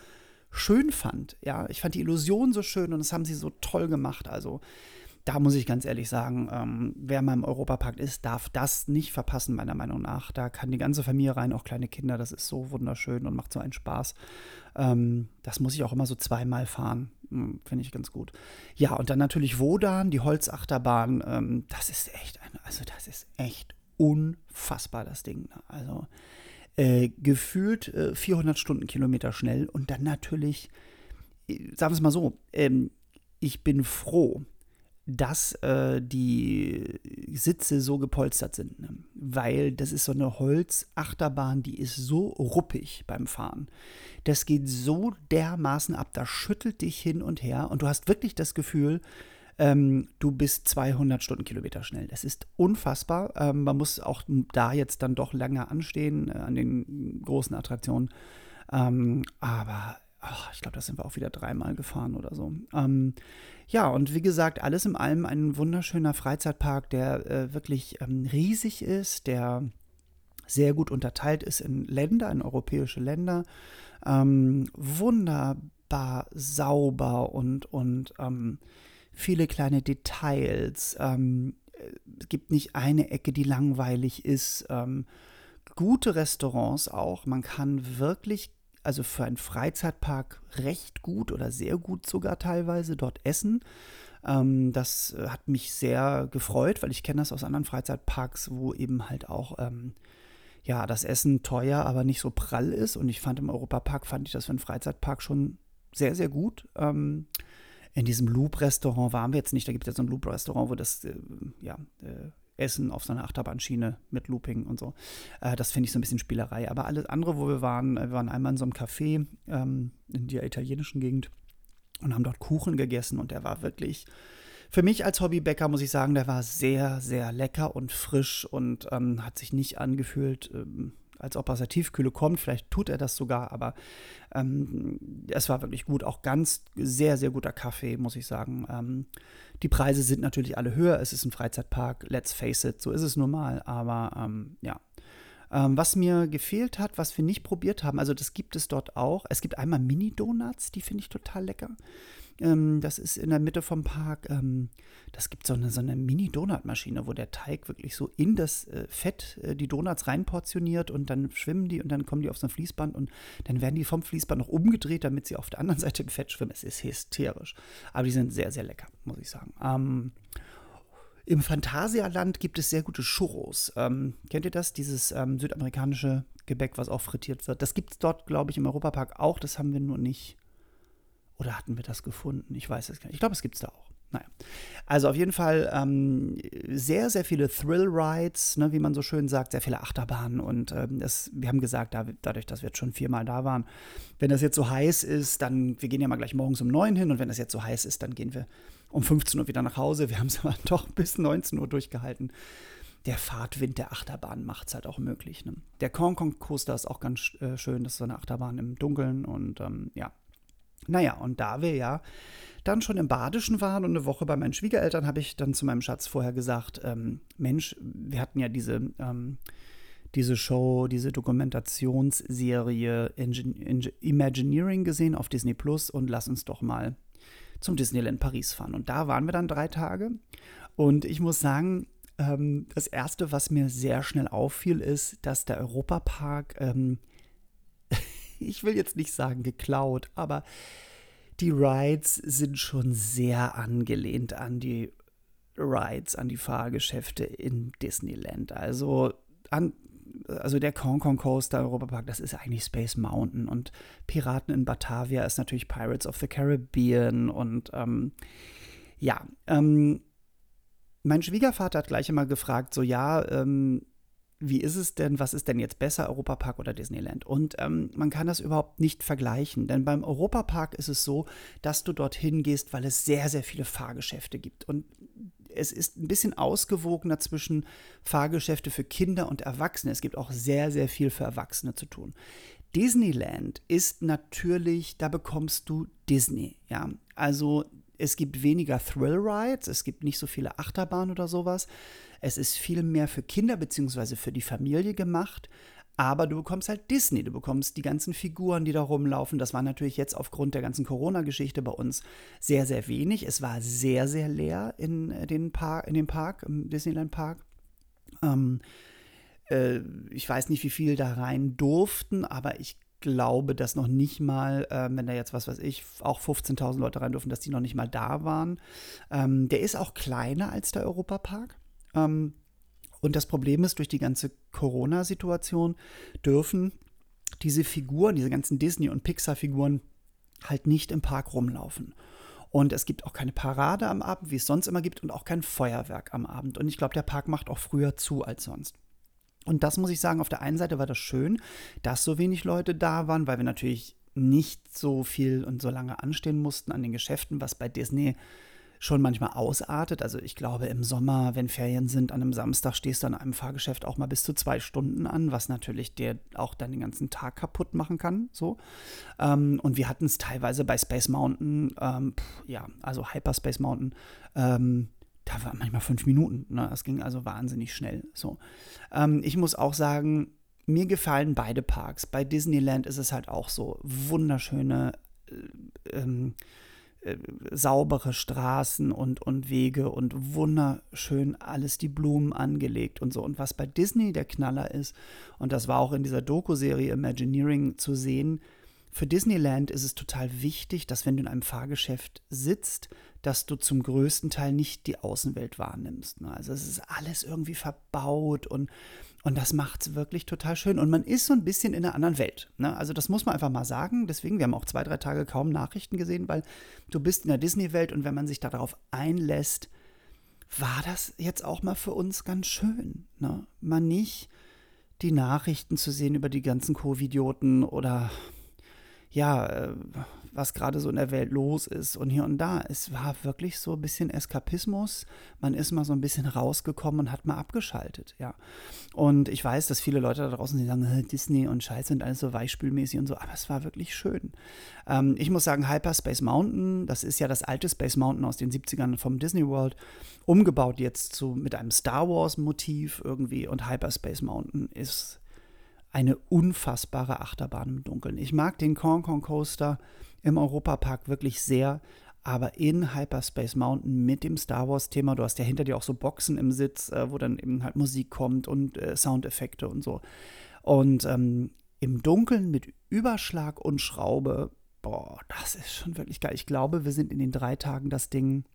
schön fand. Ja, ich fand die Illusion so schön und das haben sie so toll gemacht. Also da muss ich ganz ehrlich sagen, ähm, wer mal im Europapark ist, darf das nicht verpassen, meiner Meinung nach. Da kann die ganze Familie rein, auch kleine Kinder. Das ist so wunderschön und macht so einen Spaß. Ähm, das muss ich auch immer so zweimal fahren. Hm, Finde ich ganz gut. Ja, und dann natürlich Wodan, die Holzachterbahn. Ähm, das ist echt, ein, also das ist echt unfassbar, das Ding. Ne? Also äh, gefühlt äh, 400 Stundenkilometer schnell und dann natürlich, äh, sagen wir es mal so, ähm, ich bin froh, dass äh, die Sitze so gepolstert sind. Ne? Weil das ist so eine Holzachterbahn, die ist so ruppig beim Fahren. Das geht so dermaßen ab, da schüttelt dich hin und her und du hast wirklich das Gefühl, ähm, du bist 200 Stundenkilometer schnell. Das ist unfassbar. Ähm, man muss auch da jetzt dann doch länger anstehen äh, an den großen Attraktionen. Ähm, aber ach, ich glaube, das sind wir auch wieder dreimal gefahren oder so. Ähm, ja, und wie gesagt, alles in allem ein wunderschöner Freizeitpark, der äh, wirklich ähm, riesig ist, der sehr gut unterteilt ist in Länder, in europäische Länder. Ähm, wunderbar sauber und, und ähm, viele kleine Details. Ähm, es gibt nicht eine Ecke, die langweilig ist. Ähm, gute Restaurants auch. Man kann wirklich also für einen Freizeitpark recht gut oder sehr gut sogar teilweise dort essen. Ähm, das äh, hat mich sehr gefreut, weil ich kenne das aus anderen Freizeitparks, wo eben halt auch ähm, ja das Essen teuer, aber nicht so prall ist. Und ich fand im Europapark fand ich das für einen Freizeitpark schon sehr sehr gut. Ähm, in diesem Loop-Restaurant waren wir jetzt nicht. Da gibt es ja so ein Loop-Restaurant, wo das äh, ja, äh, Essen auf so einer Achterbahnschiene mit Looping und so. Äh, das finde ich so ein bisschen Spielerei. Aber alles andere, wo wir waren, äh, wir waren einmal in so einem Café ähm, in der italienischen Gegend und haben dort Kuchen gegessen und der war wirklich. Für mich als Hobbybäcker muss ich sagen, der war sehr, sehr lecker und frisch und ähm, hat sich nicht angefühlt, ähm, als ob aus der Tiefkühle kommt. Vielleicht tut er das sogar, aber ähm, es war wirklich gut. Auch ganz sehr, sehr guter Kaffee, muss ich sagen. Ähm, die Preise sind natürlich alle höher. Es ist ein Freizeitpark, let's face it, so ist es nun mal. Aber ähm, ja. Ähm, was mir gefehlt hat, was wir nicht probiert haben, also das gibt es dort auch. Es gibt einmal Mini-Donuts, die finde ich total lecker. Ähm, das ist in der Mitte vom Park. Ähm, das gibt so eine, so eine Mini-Donut-Maschine, wo der Teig wirklich so in das äh, Fett äh, die Donuts reinportioniert und dann schwimmen die und dann kommen die auf so ein Fließband und dann werden die vom Fließband noch umgedreht, damit sie auf der anderen Seite im Fett schwimmen. Es ist hysterisch. Aber die sind sehr, sehr lecker, muss ich sagen. Ähm, im Phantasialand gibt es sehr gute Churros. Ähm, kennt ihr das? Dieses ähm, südamerikanische Gebäck, was auch frittiert wird. Das gibt es dort, glaube ich, im Europapark auch. Das haben wir nur nicht oder hatten wir das gefunden? Ich weiß es gar nicht. Ich glaube, es gibt es da auch. Naja. Also auf jeden Fall ähm, sehr, sehr viele Thrill-Rides, ne, wie man so schön sagt, sehr viele Achterbahnen. Und ähm, das, wir haben gesagt, da, dadurch, dass wir jetzt schon viermal da waren, wenn das jetzt so heiß ist, dann, wir gehen ja mal gleich morgens um neun hin und wenn das jetzt so heiß ist, dann gehen wir um 15 Uhr wieder nach Hause. Wir haben es aber doch bis 19 Uhr durchgehalten. Der Fahrtwind der Achterbahn macht es halt auch möglich. Ne? Der Kong Kong Coaster ist auch ganz äh, schön. Das ist so eine Achterbahn im Dunkeln und ähm, ja, naja, und da wir ja dann schon im Badischen waren und eine Woche bei meinen Schwiegereltern, habe ich dann zu meinem Schatz vorher gesagt, ähm, Mensch, wir hatten ja diese, ähm, diese Show, diese Dokumentationsserie Engin Imagineering gesehen auf Disney Plus und lass uns doch mal zum Disneyland Paris fahren. Und da waren wir dann drei Tage. Und ich muss sagen, ähm, das Erste, was mir sehr schnell auffiel, ist, dass der Europapark ähm, ich will jetzt nicht sagen geklaut, aber die Rides sind schon sehr angelehnt an die Rides, an die Fahrgeschäfte in Disneyland. Also an, also der Kong Coaster Europapark, das ist eigentlich Space Mountain und Piraten in Batavia ist natürlich Pirates of the Caribbean und ähm, ja, ähm, mein Schwiegervater hat gleich immer gefragt, so ja, ähm, wie ist es denn, was ist denn jetzt besser, Europapark oder Disneyland? Und ähm, man kann das überhaupt nicht vergleichen, denn beim Europapark ist es so, dass du dorthin gehst, weil es sehr, sehr viele Fahrgeschäfte gibt. Und es ist ein bisschen ausgewogener zwischen Fahrgeschäfte für Kinder und Erwachsene. Es gibt auch sehr, sehr viel für Erwachsene zu tun. Disneyland ist natürlich, da bekommst du Disney, ja. Also es gibt weniger Thrill Rides, es gibt nicht so viele Achterbahnen oder sowas. Es ist viel mehr für Kinder bzw. für die Familie gemacht. Aber du bekommst halt Disney, du bekommst die ganzen Figuren, die da rumlaufen. Das war natürlich jetzt aufgrund der ganzen Corona-Geschichte bei uns sehr, sehr wenig. Es war sehr, sehr leer in, äh, den Park, in dem Park, im Disneyland Park. Ähm, äh, ich weiß nicht, wie viel da rein durften, aber ich glaube, dass noch nicht mal, äh, wenn da jetzt was weiß ich, auch 15.000 Leute rein dürfen, dass die noch nicht mal da waren. Ähm, der ist auch kleiner als der Europapark. Ähm, und das Problem ist, durch die ganze Corona-Situation dürfen diese Figuren, diese ganzen Disney- und Pixar-Figuren halt nicht im Park rumlaufen. Und es gibt auch keine Parade am Abend, wie es sonst immer gibt, und auch kein Feuerwerk am Abend. Und ich glaube, der Park macht auch früher zu als sonst. Und das muss ich sagen, auf der einen Seite war das schön, dass so wenig Leute da waren, weil wir natürlich nicht so viel und so lange anstehen mussten an den Geschäften, was bei Disney schon manchmal ausartet. Also ich glaube, im Sommer, wenn Ferien sind, an einem Samstag stehst du an einem Fahrgeschäft auch mal bis zu zwei Stunden an, was natürlich dir auch dann den ganzen Tag kaputt machen kann. So. Ähm, und wir hatten es teilweise bei Space Mountain, ähm, pff, ja, also Hyperspace Mountain, ähm, da waren manchmal fünf Minuten. Ne? Das ging also wahnsinnig schnell. So. Ähm, ich muss auch sagen, mir gefallen beide Parks. Bei Disneyland ist es halt auch so wunderschöne äh, ähm, äh, saubere Straßen und, und Wege und wunderschön alles die Blumen angelegt und so. Und was bei Disney der Knaller ist, und das war auch in dieser Doku-Serie Imagineering zu sehen, für Disneyland ist es total wichtig, dass wenn du in einem Fahrgeschäft sitzt, dass du zum größten Teil nicht die Außenwelt wahrnimmst. Ne? Also es ist alles irgendwie verbaut und und das macht es wirklich total schön. Und man ist so ein bisschen in einer anderen Welt. Ne? Also das muss man einfach mal sagen. Deswegen, wir haben auch zwei, drei Tage kaum Nachrichten gesehen, weil du bist in der Disney-Welt und wenn man sich darauf einlässt, war das jetzt auch mal für uns ganz schön. Ne? Mal nicht die Nachrichten zu sehen über die ganzen Covidioten oder ja, äh, was gerade so in der Welt los ist und hier und da. Es war wirklich so ein bisschen Eskapismus. Man ist mal so ein bisschen rausgekommen und hat mal abgeschaltet, ja. Und ich weiß, dass viele Leute da draußen die sagen, Disney und Scheiße und alles so weichspülmäßig und so, aber es war wirklich schön. Ähm, ich muss sagen, Hyperspace Mountain, das ist ja das alte Space Mountain aus den 70ern vom Disney World, umgebaut jetzt zu, mit einem Star Wars Motiv irgendwie und Hyperspace Mountain ist eine unfassbare Achterbahn im Dunkeln. Ich mag den Kong Coaster im Europapark wirklich sehr, aber in Hyperspace Mountain mit dem Star Wars-Thema, du hast ja hinter dir auch so Boxen im Sitz, äh, wo dann eben halt Musik kommt und äh, Soundeffekte und so. Und ähm, im Dunkeln mit Überschlag und Schraube, boah, das ist schon wirklich geil. Ich glaube, wir sind in den drei Tagen das Ding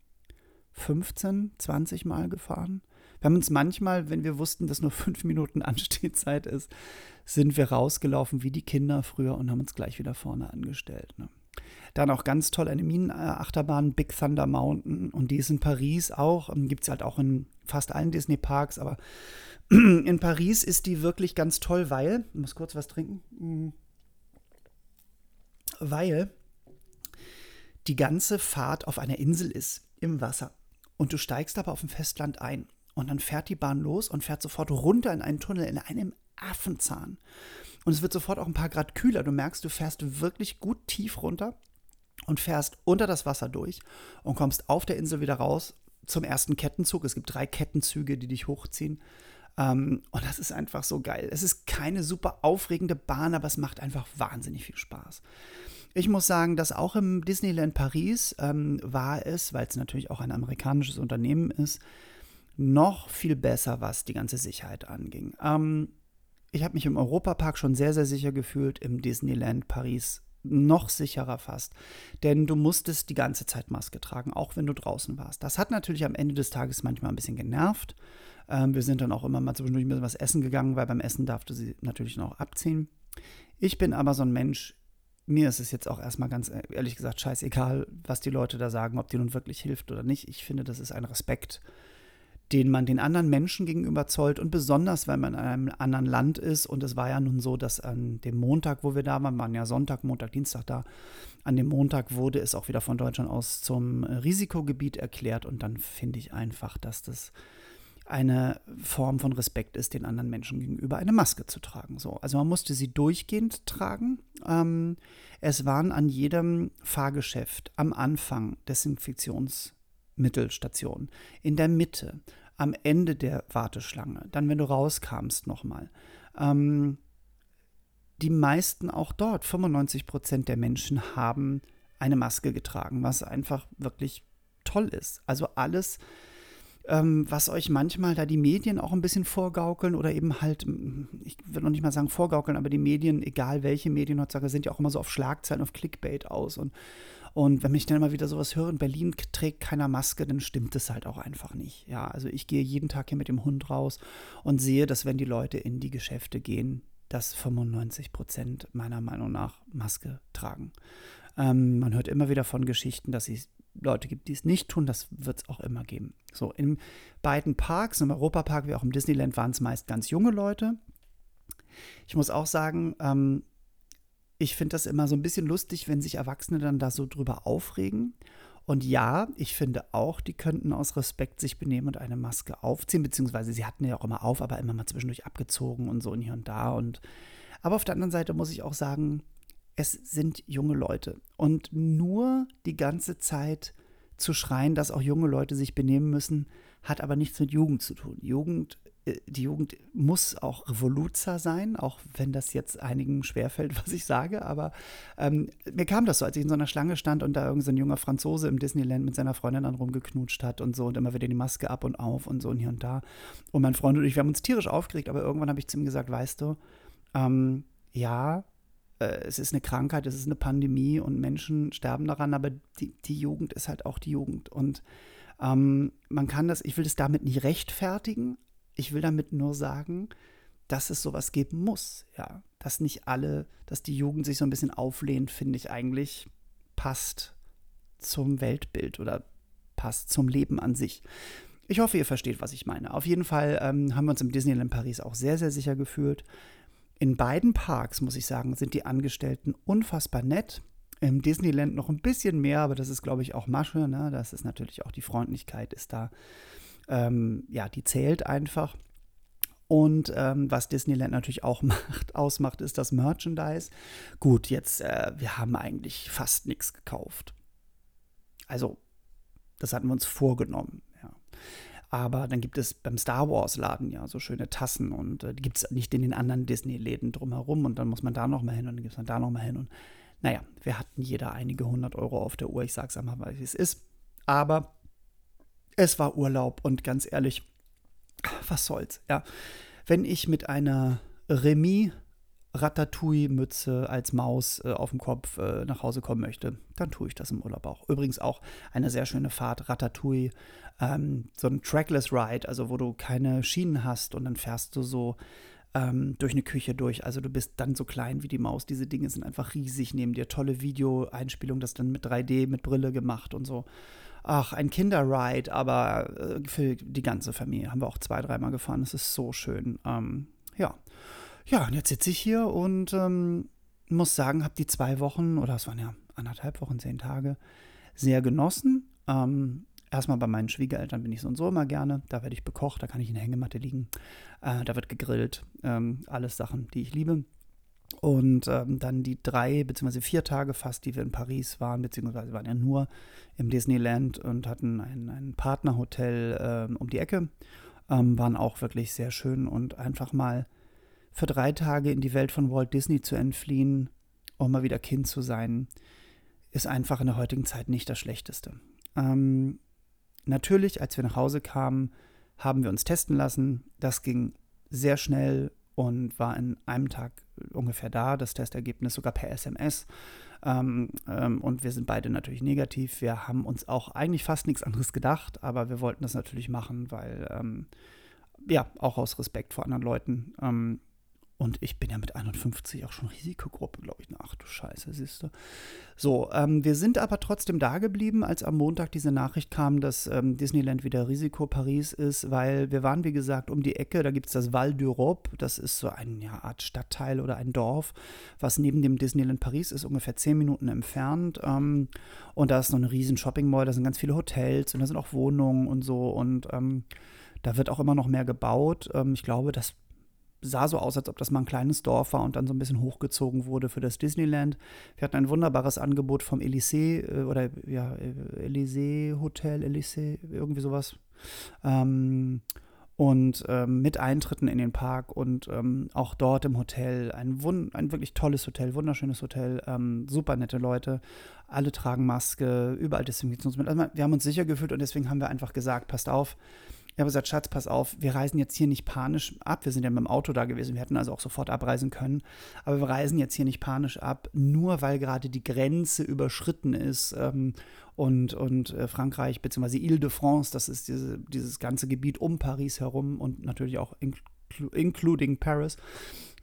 15, 20 Mal gefahren. Wir haben uns manchmal, wenn wir wussten, dass nur fünf Minuten Anstehzeit ist, sind wir rausgelaufen wie die Kinder früher und haben uns gleich wieder vorne angestellt. Ne? Dann auch ganz toll eine Minenachterbahn, Big Thunder Mountain. Und die ist in Paris auch. Ähm, Gibt es halt auch in fast allen Disney-Parks. Aber in Paris ist die wirklich ganz toll, weil, ich muss kurz was trinken, mm. weil die ganze Fahrt auf einer Insel ist, im Wasser. Und du steigst aber auf dem Festland ein. Und dann fährt die Bahn los und fährt sofort runter in einen Tunnel in einem Affenzahn. Und es wird sofort auch ein paar Grad kühler. Du merkst, du fährst wirklich gut tief runter und fährst unter das Wasser durch und kommst auf der Insel wieder raus zum ersten Kettenzug. Es gibt drei Kettenzüge, die dich hochziehen. Ähm, und das ist einfach so geil. Es ist keine super aufregende Bahn, aber es macht einfach wahnsinnig viel Spaß. Ich muss sagen, dass auch im Disneyland Paris ähm, war es, weil es natürlich auch ein amerikanisches Unternehmen ist, noch viel besser, was die ganze Sicherheit anging. Ähm, ich habe mich im Europapark schon sehr, sehr sicher gefühlt, im Disneyland Paris noch sicherer fast. Denn du musstest die ganze Zeit Maske tragen, auch wenn du draußen warst. Das hat natürlich am Ende des Tages manchmal ein bisschen genervt. Ähm, wir sind dann auch immer mal zwischendurch ein bisschen was essen gegangen, weil beim Essen darfst du sie natürlich noch abziehen. Ich bin aber so ein Mensch, mir ist es jetzt auch erstmal ganz ehrlich gesagt scheißegal, was die Leute da sagen, ob die nun wirklich hilft oder nicht. Ich finde, das ist ein Respekt den man den anderen Menschen gegenüber zollt und besonders, wenn man in einem anderen Land ist. Und es war ja nun so, dass an dem Montag, wo wir da waren, waren ja Sonntag, Montag, Dienstag da, an dem Montag wurde es auch wieder von Deutschland aus zum Risikogebiet erklärt. Und dann finde ich einfach, dass das eine Form von Respekt ist, den anderen Menschen gegenüber eine Maske zu tragen. So, also man musste sie durchgehend tragen. Ähm, es waren an jedem Fahrgeschäft am Anfang Desinfektionsmittelstation, in der Mitte, am Ende der Warteschlange, dann wenn du rauskamst nochmal. Ähm, die meisten auch dort, 95 Prozent der Menschen haben eine Maske getragen, was einfach wirklich toll ist. Also alles, ähm, was euch manchmal da die Medien auch ein bisschen vorgaukeln oder eben halt, ich will noch nicht mal sagen vorgaukeln, aber die Medien, egal welche Medien sind ja auch immer so auf Schlagzeilen, auf Clickbait aus. Und, und wenn ich dann immer wieder sowas höre, in Berlin trägt keiner Maske, dann stimmt es halt auch einfach nicht. Ja, also ich gehe jeden Tag hier mit dem Hund raus und sehe, dass wenn die Leute in die Geschäfte gehen, dass 95 Prozent meiner Meinung nach Maske tragen. Ähm, man hört immer wieder von Geschichten, dass es Leute gibt, die es nicht tun. Das wird es auch immer geben. So, in beiden Parks, im Europapark wie auch im Disneyland, waren es meist ganz junge Leute. Ich muss auch sagen, ähm, ich finde das immer so ein bisschen lustig, wenn sich Erwachsene dann da so drüber aufregen. Und ja, ich finde auch, die könnten aus Respekt sich benehmen und eine Maske aufziehen, beziehungsweise sie hatten ja auch immer auf, aber immer mal zwischendurch abgezogen und so und hier und da. Und aber auf der anderen Seite muss ich auch sagen, es sind junge Leute. Und nur die ganze Zeit zu schreien, dass auch junge Leute sich benehmen müssen, hat aber nichts mit Jugend zu tun. Jugend, äh, die Jugend muss auch Revoluzer sein, auch wenn das jetzt einigen schwerfällt, was ich sage. Aber ähm, mir kam das so, als ich in so einer Schlange stand und da irgendein so junger Franzose im Disneyland mit seiner Freundin dann rumgeknutscht hat und so und immer wieder die Maske ab und auf und so und hier und da. Und mein Freund und ich, wir haben uns tierisch aufgeregt, aber irgendwann habe ich zu ihm gesagt, weißt du, ähm, ja, äh, es ist eine Krankheit, es ist eine Pandemie und Menschen sterben daran, aber die, die Jugend ist halt auch die Jugend. Und ähm, man kann das, ich will das damit nicht rechtfertigen, ich will damit nur sagen, dass es sowas geben muss, ja. Dass nicht alle, dass die Jugend sich so ein bisschen auflehnt, finde ich eigentlich passt zum Weltbild oder passt zum Leben an sich. Ich hoffe, ihr versteht, was ich meine. Auf jeden Fall ähm, haben wir uns im Disneyland Paris auch sehr, sehr sicher gefühlt. In beiden Parks, muss ich sagen, sind die Angestellten unfassbar nett. Im Disneyland noch ein bisschen mehr, aber das ist, glaube ich, auch Masche. Ne? Das ist natürlich auch die Freundlichkeit, ist da, ähm, ja, die zählt einfach. Und ähm, was Disneyland natürlich auch macht, ausmacht, ist das Merchandise. Gut, jetzt, äh, wir haben eigentlich fast nichts gekauft. Also, das hatten wir uns vorgenommen. Aber dann gibt es beim Star Wars-Laden ja so schöne Tassen und äh, die gibt es nicht in den anderen Disney-Läden drumherum und dann muss man da nochmal hin und dann gibt es da nochmal hin. Und naja, wir hatten jeder einige hundert Euro auf der Uhr. Ich sag's einmal, weil es ist. Aber es war Urlaub und ganz ehrlich, was soll's, ja. Wenn ich mit einer Remy Ratatouille-Mütze als Maus äh, auf dem Kopf äh, nach Hause kommen möchte, dann tue ich das im Urlaub auch. Übrigens auch eine sehr schöne Fahrt, Ratatouille, ähm, so ein Trackless Ride, also wo du keine Schienen hast und dann fährst du so ähm, durch eine Küche durch. Also du bist dann so klein wie die Maus. Diese Dinge sind einfach riesig neben dir. Tolle Videoeinspielung, das dann mit 3D, mit Brille gemacht und so. Ach, ein Kinderride, aber äh, für die ganze Familie haben wir auch zwei, dreimal gefahren. Es ist so schön. Ähm, ja. Ja, und jetzt sitze ich hier und ähm, muss sagen, habe die zwei Wochen, oder es waren ja anderthalb Wochen, zehn Tage, sehr genossen. Ähm, erstmal bei meinen Schwiegereltern bin ich so und so immer gerne. Da werde ich bekocht, da kann ich in der Hängematte liegen. Äh, da wird gegrillt. Ähm, alles Sachen, die ich liebe. Und ähm, dann die drei beziehungsweise vier Tage fast, die wir in Paris waren, beziehungsweise waren ja nur im Disneyland und hatten ein, ein Partnerhotel ähm, um die Ecke, ähm, waren auch wirklich sehr schön und einfach mal für drei Tage in die Welt von Walt Disney zu entfliehen, um mal wieder Kind zu sein, ist einfach in der heutigen Zeit nicht das Schlechteste. Ähm, natürlich, als wir nach Hause kamen, haben wir uns testen lassen. Das ging sehr schnell und war in einem Tag ungefähr da, das Testergebnis sogar per SMS. Ähm, ähm, und wir sind beide natürlich negativ. Wir haben uns auch eigentlich fast nichts anderes gedacht, aber wir wollten das natürlich machen, weil, ähm, ja, auch aus Respekt vor anderen Leuten. Und ich bin ja mit 51 auch schon Risikogruppe, glaube ich. Ach du Scheiße, siehst du. So, ähm, wir sind aber trotzdem da geblieben, als am Montag diese Nachricht kam, dass ähm, Disneyland wieder Risiko Paris ist, weil wir waren, wie gesagt, um die Ecke. Da gibt es das Val d'Europe. Das ist so eine ja, Art Stadtteil oder ein Dorf, was neben dem Disneyland Paris ist, ungefähr zehn Minuten entfernt. Ähm, und da ist noch eine riesen Shopping Mall, da sind ganz viele Hotels und da sind auch Wohnungen und so. Und ähm, Da wird auch immer noch mehr gebaut. Ähm, ich glaube, das sah so aus, als ob das mal ein kleines Dorf war und dann so ein bisschen hochgezogen wurde für das Disneyland. Wir hatten ein wunderbares Angebot vom Elysee äh, oder ja, äh, Elysee Hotel, Elysee, irgendwie sowas. Ähm, und ähm, mit Eintritten in den Park und ähm, auch dort im Hotel ein, ein wirklich tolles Hotel, wunderschönes Hotel, ähm, super nette Leute, alle tragen Maske, überall Desinfektionsmittel. Also wir haben uns sicher gefühlt und deswegen haben wir einfach gesagt, passt auf, ich habe gesagt, Schatz, pass auf, wir reisen jetzt hier nicht panisch ab. Wir sind ja mit dem Auto da gewesen, wir hätten also auch sofort abreisen können. Aber wir reisen jetzt hier nicht panisch ab, nur weil gerade die Grenze überschritten ist ähm, und, und äh, Frankreich, beziehungsweise Ile-de-France, das ist diese, dieses ganze Gebiet um Paris herum und natürlich auch inclu including Paris.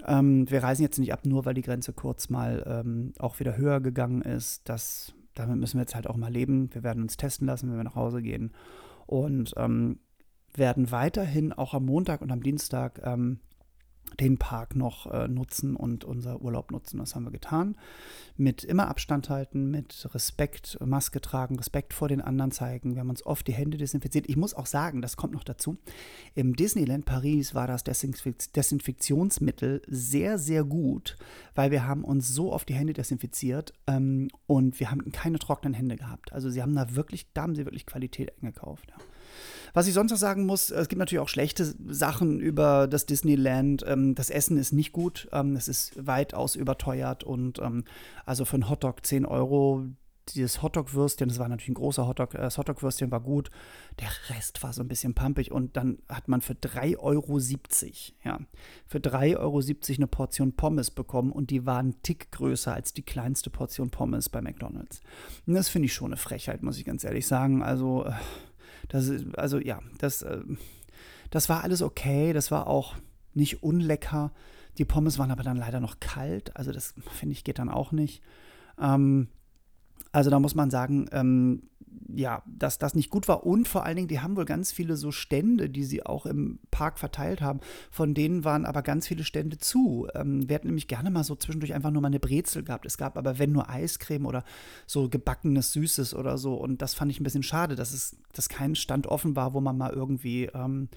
Ähm, wir reisen jetzt nicht ab, nur weil die Grenze kurz mal ähm, auch wieder höher gegangen ist. Das, damit müssen wir jetzt halt auch mal leben. Wir werden uns testen lassen, wenn wir nach Hause gehen. Und ähm, werden weiterhin auch am Montag und am Dienstag ähm, den Park noch äh, nutzen und unser Urlaub nutzen. Das haben wir getan. Mit immer Abstand halten, mit Respekt, Maske tragen, Respekt vor den anderen zeigen. Wir haben uns oft die Hände desinfiziert. Ich muss auch sagen, das kommt noch dazu. Im Disneyland Paris war das Desinfektionsmittel sehr, sehr gut, weil wir haben uns so oft die Hände desinfiziert ähm, und wir haben keine trockenen Hände gehabt. Also sie haben da wirklich, da haben sie wirklich Qualität eingekauft. Ja. Was ich sonst noch sagen muss, es gibt natürlich auch schlechte Sachen über das Disneyland. Ähm, das Essen ist nicht gut. Ähm, es ist weitaus überteuert und ähm, also für einen Hotdog 10 Euro. Dieses Hotdog-Würstchen, das war natürlich ein großer Hotdog, äh, das Hotdog-Würstchen war gut. Der Rest war so ein bisschen pumpig und dann hat man für 3,70 Euro, ja, für 3,70 Euro eine Portion Pommes bekommen und die war ein Tick größer als die kleinste Portion Pommes bei McDonalds. Und das finde ich schon eine Frechheit, muss ich ganz ehrlich sagen. Also, äh, das, also ja, das, äh, das war alles okay. Das war auch nicht unlecker. Die Pommes waren aber dann leider noch kalt. Also das finde ich geht dann auch nicht. Ähm, also da muss man sagen, ähm, ja, dass das nicht gut war. Und vor allen Dingen, die haben wohl ganz viele so Stände, die sie auch im Park verteilt haben. Von denen waren aber ganz viele Stände zu. Ähm, wir hätten nämlich gerne mal so zwischendurch einfach nur mal eine Brezel gehabt. Es gab aber, wenn nur Eiscreme oder so gebackenes Süßes oder so. Und das fand ich ein bisschen schade, dass es dass kein Stand offen war, wo man mal irgendwie. Ähm,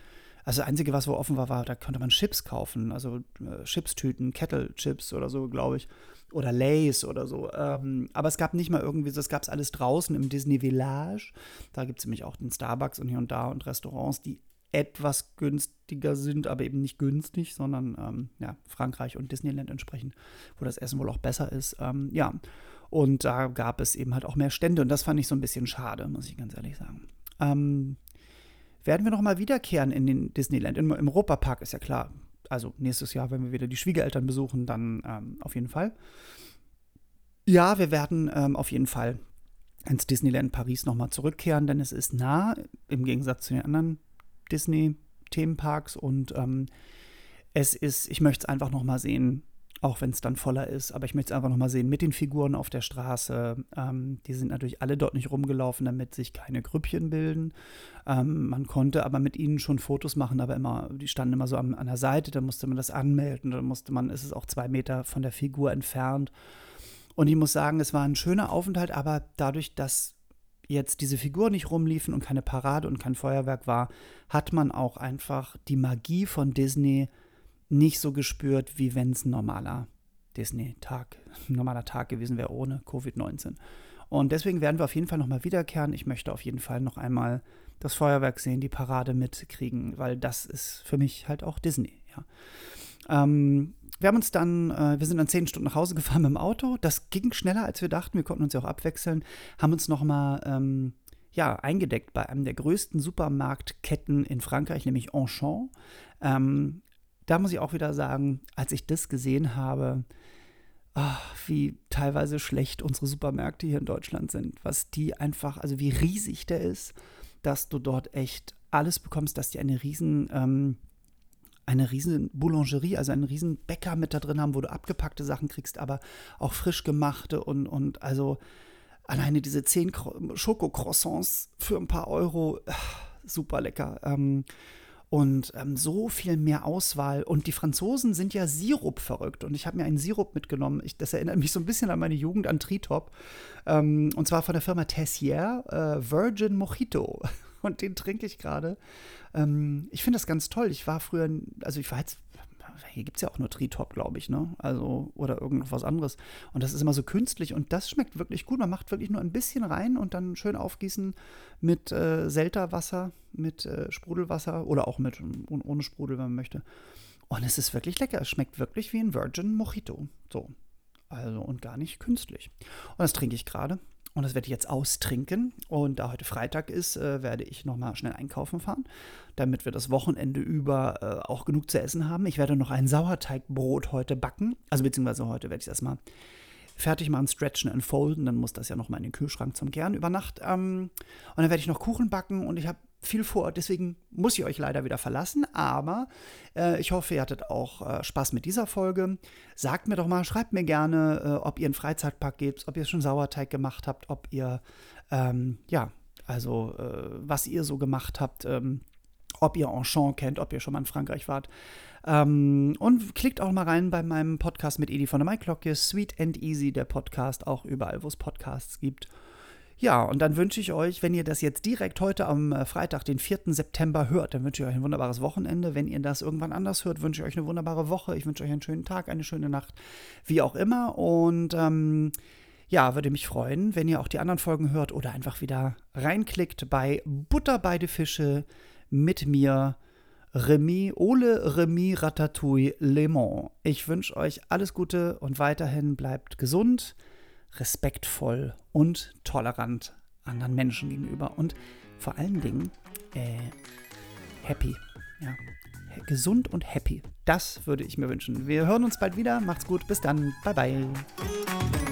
also das Einzige, was wo offen war, war, da konnte man Chips kaufen, also äh, Chipstüten, Kettle-Chips oder so, glaube ich oder Lays oder so. Ähm, aber es gab nicht mal irgendwie, das gab es alles draußen im Disney Village. Da gibt es nämlich auch den Starbucks und hier und da und Restaurants, die etwas günstiger sind, aber eben nicht günstig, sondern ähm, ja, Frankreich und Disneyland entsprechend, wo das Essen wohl auch besser ist. Ähm, ja, und da gab es eben halt auch mehr Stände und das fand ich so ein bisschen schade, muss ich ganz ehrlich sagen. Ähm, werden wir noch mal wiederkehren in den Disneyland? Im, im Europapark ist ja klar, also nächstes Jahr, wenn wir wieder die Schwiegereltern besuchen, dann ähm, auf jeden Fall. Ja, wir werden ähm, auf jeden Fall ins Disneyland Paris nochmal zurückkehren, denn es ist nah, im Gegensatz zu den anderen Disney-Themenparks. Und ähm, es ist, ich möchte es einfach nochmal sehen, auch wenn es dann voller ist. Aber ich möchte es einfach nochmal sehen mit den Figuren auf der Straße. Ähm, die sind natürlich alle dort nicht rumgelaufen, damit sich keine Grüppchen bilden. Ähm, man konnte aber mit ihnen schon Fotos machen, aber immer, die standen immer so an, an der Seite, da musste man das anmelden, da musste man, ist es auch zwei Meter von der Figur entfernt. Und ich muss sagen, es war ein schöner Aufenthalt, aber dadurch, dass jetzt diese Figuren nicht rumliefen und keine Parade und kein Feuerwerk war, hat man auch einfach die Magie von Disney nicht so gespürt, wie wenn es ein normaler Disney-Tag, normaler Tag gewesen wäre ohne Covid-19. Und deswegen werden wir auf jeden Fall nochmal wiederkehren. Ich möchte auf jeden Fall noch einmal das Feuerwerk sehen, die Parade mitkriegen, weil das ist für mich halt auch Disney. Ja. Ähm, wir haben uns dann, äh, wir sind dann zehn Stunden nach Hause gefahren mit dem Auto. Das ging schneller, als wir dachten. Wir konnten uns ja auch abwechseln. Haben uns nochmal ähm, ja, eingedeckt bei einem der größten Supermarktketten in Frankreich, nämlich Auchan. Ähm, da muss ich auch wieder sagen, als ich das gesehen habe, ach, wie teilweise schlecht unsere Supermärkte hier in Deutschland sind, was die einfach, also wie riesig der ist, dass du dort echt alles bekommst, dass die eine riesen, ähm, eine riesen Boulangerie, also einen riesen Bäcker mit da drin haben, wo du abgepackte Sachen kriegst, aber auch frisch gemachte und, und also alleine diese zehn Schokocroissants für ein paar Euro, ach, super lecker. Ähm, und ähm, so viel mehr Auswahl. Und die Franzosen sind ja Sirup verrückt. Und ich habe mir einen Sirup mitgenommen. Ich, das erinnert mich so ein bisschen an meine Jugend, an Tritop. Ähm, und zwar von der Firma Tessier, äh, Virgin Mojito. und den trinke ich gerade. Ähm, ich finde das ganz toll. Ich war früher, also ich war jetzt hier gibt es ja auch nur Tritop, glaube ich, ne? Also, oder irgendwas anderes. Und das ist immer so künstlich und das schmeckt wirklich gut. Man macht wirklich nur ein bisschen rein und dann schön aufgießen mit äh, Selterwasser, mit äh, Sprudelwasser oder auch mit ohne Sprudel, wenn man möchte. Und es ist wirklich lecker. Es schmeckt wirklich wie ein Virgin Mojito. So. Also und gar nicht künstlich. Und das trinke ich gerade. Und das werde ich jetzt austrinken. Und da heute Freitag ist, äh, werde ich nochmal schnell einkaufen fahren, damit wir das Wochenende über äh, auch genug zu essen haben. Ich werde noch ein Sauerteigbrot heute backen. Also beziehungsweise heute werde ich es erstmal fertig machen, stretchen und folden. Dann muss das ja nochmal in den Kühlschrank zum Gern über Nacht. Ähm, und dann werde ich noch Kuchen backen und ich habe viel vor. Deswegen muss ich euch leider wieder verlassen. Aber äh, ich hoffe, ihr hattet auch äh, Spaß mit dieser Folge. Sagt mir doch mal, schreibt mir gerne, äh, ob ihr einen Freizeitpark gebt, ob ihr schon Sauerteig gemacht habt, ob ihr, ähm, ja, also äh, was ihr so gemacht habt. Ähm, ob ihr Enchant kennt, ob ihr schon mal in Frankreich wart. Ähm, und klickt auch mal rein bei meinem Podcast mit Edi von der Maiklocke, Sweet and Easy, der Podcast, auch überall, wo es Podcasts gibt. Ja, und dann wünsche ich euch, wenn ihr das jetzt direkt heute am äh, Freitag, den 4. September hört, dann wünsche ich euch ein wunderbares Wochenende. Wenn ihr das irgendwann anders hört, wünsche ich euch eine wunderbare Woche. Ich wünsche euch einen schönen Tag, eine schöne Nacht, wie auch immer. Und ähm, ja, würde mich freuen, wenn ihr auch die anderen Folgen hört oder einfach wieder reinklickt bei Butter beide Fische mit mir. Remy, Ole Remy Ratatouille Le Mans. Ich wünsche euch alles Gute und weiterhin bleibt gesund respektvoll und tolerant anderen Menschen gegenüber und vor allen Dingen äh, happy. Ja. Gesund und happy. Das würde ich mir wünschen. Wir hören uns bald wieder. Macht's gut. Bis dann. Bye, bye.